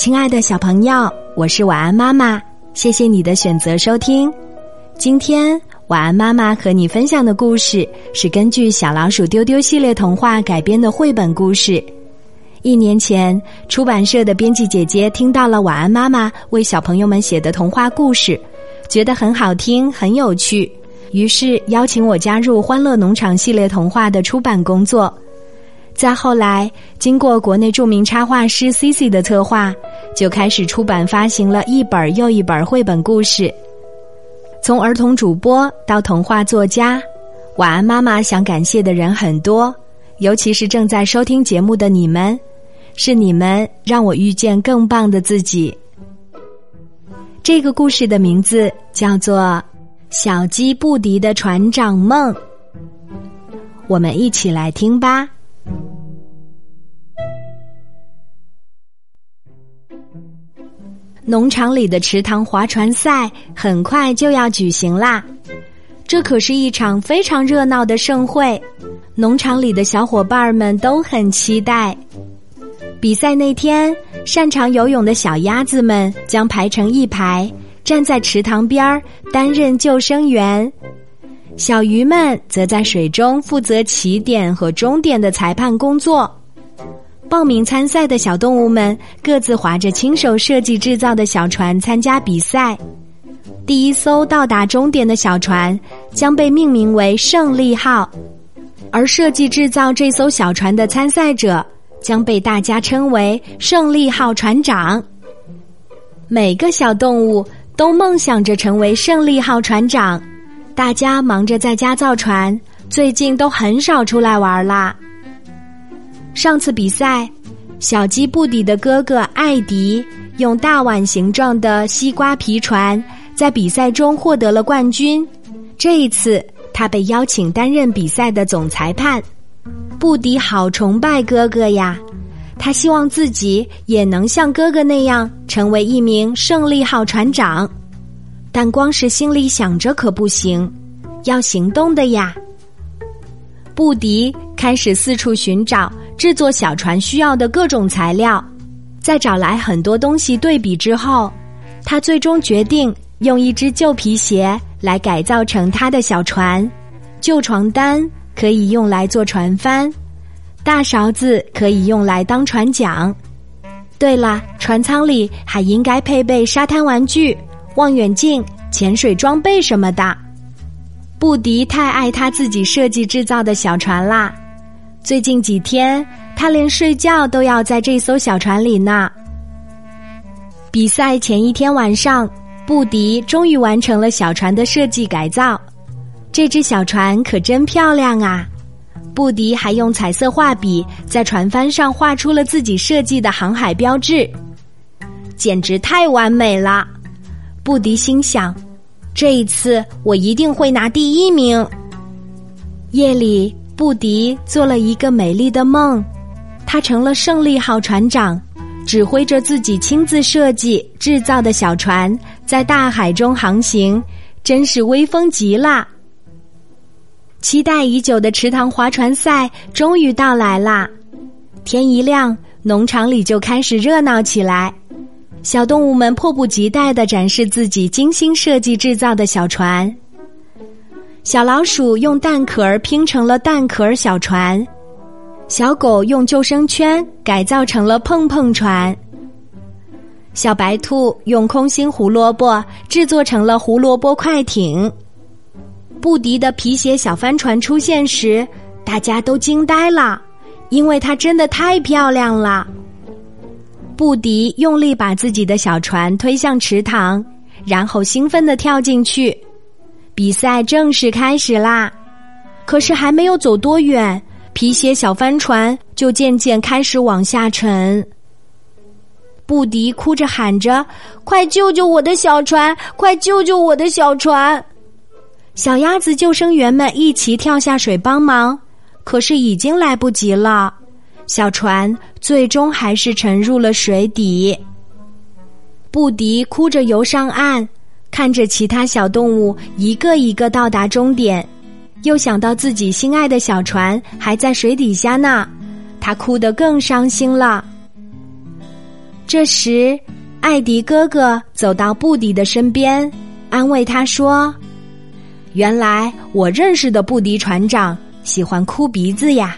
亲爱的小朋友，我是晚安妈妈，谢谢你的选择收听。今天晚安妈妈和你分享的故事是根据小老鼠丢丢系列童话改编的绘本故事。一年前，出版社的编辑姐姐听到了晚安妈妈为小朋友们写的童话故事，觉得很好听、很有趣，于是邀请我加入《欢乐农场》系列童话的出版工作。再后来，经过国内著名插画师 C C 的策划，就开始出版发行了一本又一本绘本故事。从儿童主播到童话作家，晚安妈妈想感谢的人很多，尤其是正在收听节目的你们。是你们让我遇见更棒的自己。这个故事的名字叫做《小鸡布迪的船长梦》，我们一起来听吧。农场里的池塘划船赛很快就要举行啦，这可是一场非常热闹的盛会，农场里的小伙伴们都很期待。比赛那天，擅长游泳的小鸭子们将排成一排，站在池塘边儿担任救生员；小鱼们则在水中负责起点和终点的裁判工作。报名参赛的小动物们各自划着亲手设计制造的小船参加比赛。第一艘到达终点的小船将被命名为“胜利号”，而设计制造这艘小船的参赛者。将被大家称为“胜利号船长”。每个小动物都梦想着成为胜利号船长。大家忙着在家造船，最近都很少出来玩啦。上次比赛，小鸡布迪的哥哥艾迪用大碗形状的西瓜皮船在比赛中获得了冠军。这一次，他被邀请担任比赛的总裁判。布迪好崇拜哥哥呀，他希望自己也能像哥哥那样成为一名胜利号船长，但光是心里想着可不行，要行动的呀。布迪开始四处寻找制作小船需要的各种材料，在找来很多东西对比之后，他最终决定用一只旧皮鞋来改造成他的小船，旧床单。可以用来做船帆，大勺子可以用来当船桨。对了，船舱里还应该配备沙滩玩具、望远镜、潜水装备什么的。布迪太爱他自己设计制造的小船啦，最近几天他连睡觉都要在这艘小船里呢。比赛前一天晚上，布迪终于完成了小船的设计改造。这只小船可真漂亮啊！布迪还用彩色画笔在船帆上画出了自己设计的航海标志，简直太完美了。布迪心想：这一次我一定会拿第一名。夜里，布迪做了一个美丽的梦，他成了胜利号船长，指挥着自己亲自设计制造的小船在大海中航行，真是威风极了。期待已久的池塘划船赛终于到来啦！天一亮，农场里就开始热闹起来。小动物们迫不及待的展示自己精心设计制造的小船。小老鼠用蛋壳拼成了蛋壳小船，小狗用救生圈改造成了碰碰船，小白兔用空心胡萝卜制作成了胡萝卜快艇。布迪的皮鞋小帆船出现时，大家都惊呆了，因为它真的太漂亮了。布迪用力把自己的小船推向池塘，然后兴奋地跳进去。比赛正式开始啦！可是还没有走多远，皮鞋小帆船就渐渐开始往下沉。布迪哭着喊着：“快救救我的小船！快救救我的小船！”小鸭子救生员们一齐跳下水帮忙，可是已经来不及了。小船最终还是沉入了水底。布迪哭着游上岸，看着其他小动物一个一个到达终点，又想到自己心爱的小船还在水底下呢，他哭得更伤心了。这时，艾迪哥哥走到布迪的身边，安慰他说：“原来我认识的布迪船长喜欢哭鼻子呀。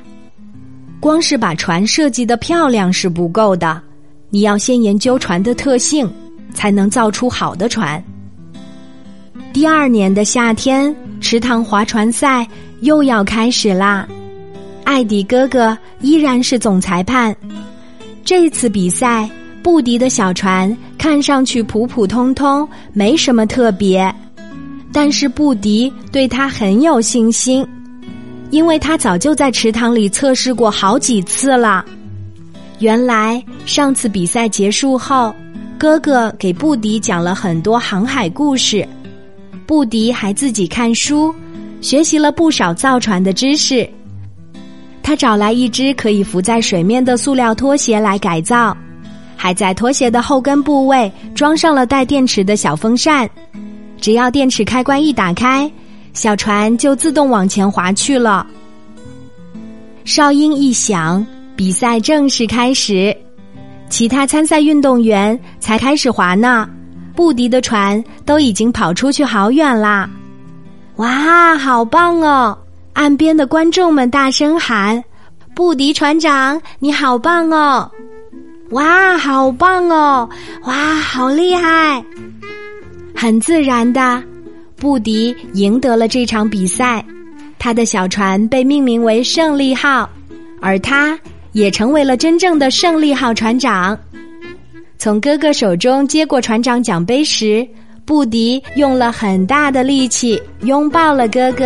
光是把船设计的漂亮是不够的，你要先研究船的特性，才能造出好的船。”第二年的夏天，池塘划船赛又要开始啦。艾迪哥哥依然是总裁判。这次比赛，布迪的小船看上去普普通通，没什么特别。但是布迪对他很有信心，因为他早就在池塘里测试过好几次了。原来上次比赛结束后，哥哥给布迪讲了很多航海故事。布迪还自己看书，学习了不少造船的知识。他找来一只可以浮在水面的塑料拖鞋来改造，还在拖鞋的后跟部位装上了带电池的小风扇。只要电池开关一打开，小船就自动往前滑去了。哨音一响，比赛正式开始。其他参赛运动员才开始滑呢。布迪的船都已经跑出去好远啦！哇，好棒哦！岸边的观众们大声喊：“布迪船长，你好棒哦！”哇，好棒哦！哇，好厉害！很自然的，布迪赢得了这场比赛，他的小船被命名为“胜利号”，而他也成为了真正的“胜利号”船长。从哥哥手中接过船长奖杯时，布迪用了很大的力气拥抱了哥哥。